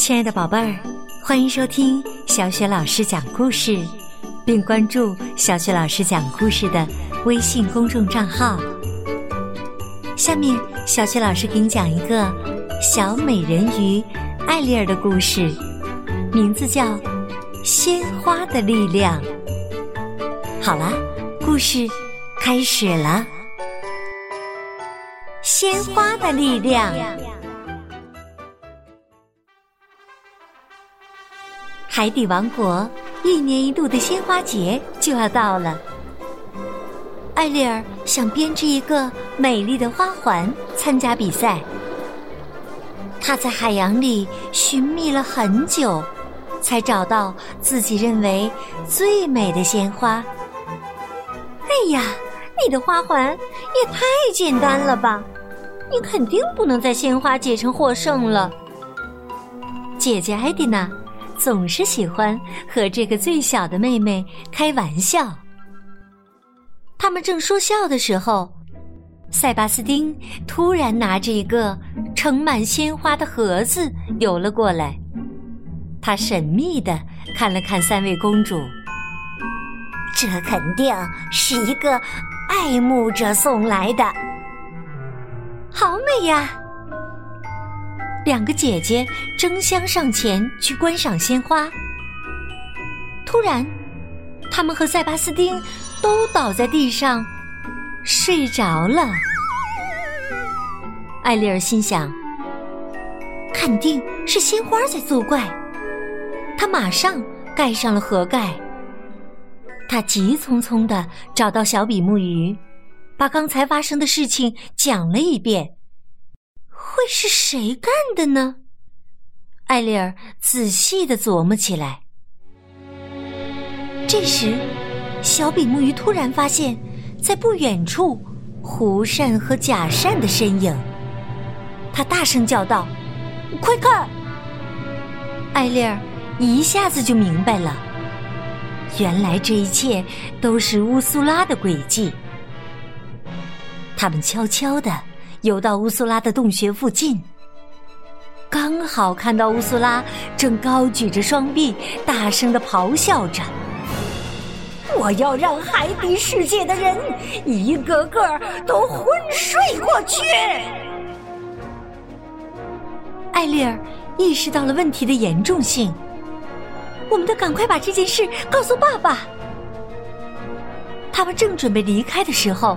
亲爱的宝贝儿，欢迎收听小雪老师讲故事，并关注小雪老师讲故事的微信公众账号。下面，小雪老师给你讲一个小美人鱼艾丽儿的故事，名字叫《鲜花的力量》。好啦，故事开始了，《鲜花的力量》。海底王国一年一度的鲜花节就要到了，艾丽儿想编织一个美丽的花环参加比赛。她在海洋里寻觅了很久，才找到自己认为最美的鲜花。哎呀，你的花环也太简单了吧！你肯定不能在鲜花节上获胜了。姐姐艾迪娜。总是喜欢和这个最小的妹妹开玩笑。他们正说笑的时候，塞巴斯丁突然拿着一个盛满鲜花的盒子游了过来。他神秘的看了看三位公主，这肯定是一个爱慕者送来的，好美呀！两个姐姐争相上前去观赏鲜花，突然，他们和塞巴斯丁都倒在地上睡着了。艾丽儿心想，肯定是鲜花在作怪。她马上盖上了盒盖。她急匆匆的找到小比目鱼，把刚才发生的事情讲了一遍。会是谁干的呢？艾丽儿仔细的琢磨起来。这时，小比目鱼突然发现，在不远处，狐扇和假扇的身影。他大声叫道：“快看！”艾丽儿一下子就明白了，原来这一切都是乌苏拉的诡计。他们悄悄的。游到乌苏拉的洞穴附近，刚好看到乌苏拉正高举着双臂，大声的咆哮着：“我要让海底世界的人一个个都昏睡过去！”艾丽儿意识到了问题的严重性，我们得赶快把这件事告诉爸爸。他们正准备离开的时候。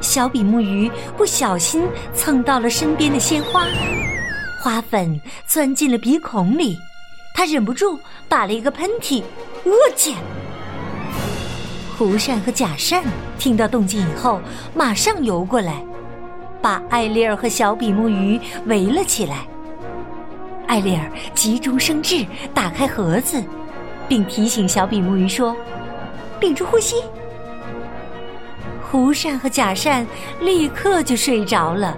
小比目鱼不小心蹭到了身边的鲜花，花粉钻进了鼻孔里，他忍不住打了一个喷嚏。我去！胡扇和假扇听到动静以后，马上游过来，把艾丽儿和小比目鱼围了起来。艾丽儿急中生智，打开盒子，并提醒小比目鱼说：“屏住呼吸。”胡扇和假扇立刻就睡着了，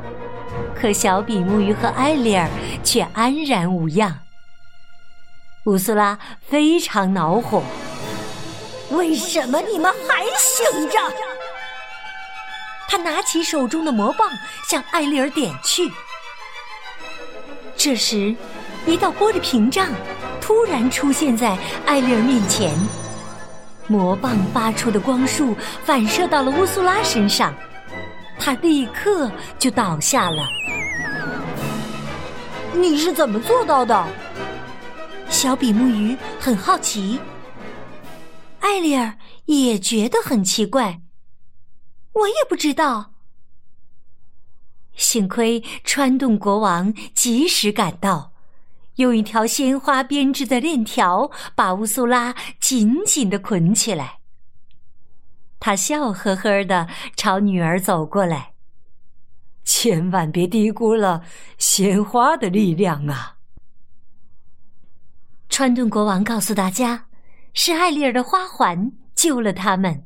可小比目鱼和艾丽儿却安然无恙。乌苏拉非常恼火：“为什么你们还醒着？”他拿起手中的魔棒向艾丽儿点去。这时，一道玻璃屏障突然出现在艾丽儿面前。魔棒发出的光束反射到了乌苏拉身上，他立刻就倒下了。你是怎么做到的？小比目鱼很好奇，艾丽儿也觉得很奇怪。我也不知道。幸亏川顿国王及时赶到。用一条鲜花编织的链条把乌苏拉紧紧的捆起来。他笑呵呵的朝女儿走过来：“千万别低估了鲜花的力量啊！”川顿国王告诉大家：“是艾丽儿的花环救了他们。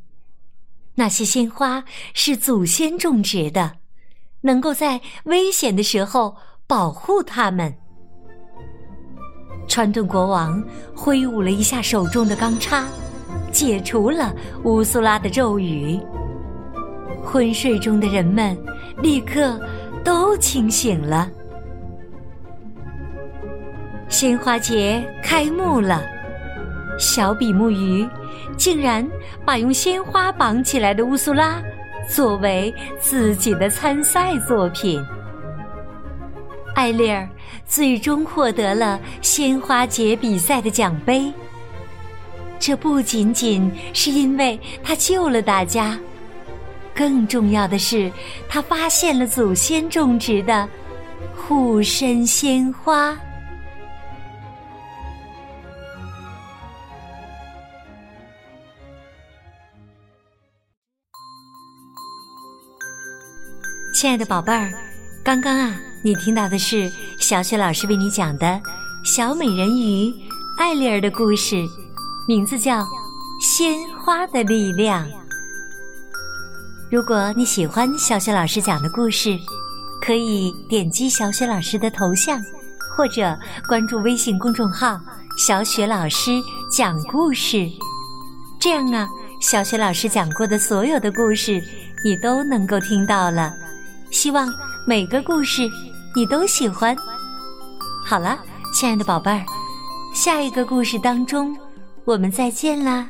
那些鲜花是祖先种植的，能够在危险的时候保护他们。”川顿国王挥舞了一下手中的钢叉，解除了乌苏拉的咒语。昏睡中的人们立刻都清醒了。鲜花节开幕了，小比目鱼竟然把用鲜花绑起来的乌苏拉作为自己的参赛作品。艾丽儿最终获得了鲜花节比赛的奖杯。这不仅仅是因为他救了大家，更重要的是，他发现了祖先种植的护身鲜花。亲爱的宝贝儿，刚刚啊，你听到的是小雪老师为你讲的小美人鱼艾丽儿的故事，名字叫《鲜花的力量》。如果你喜欢小雪老师讲的故事，可以点击小雪老师的头像，或者关注微信公众号“小雪老师讲故事”。这样啊，小雪老师讲过的所有的故事，你都能够听到了。希望每个故事你都喜欢。好了，亲爱的宝贝儿，下一个故事当中，我们再见啦。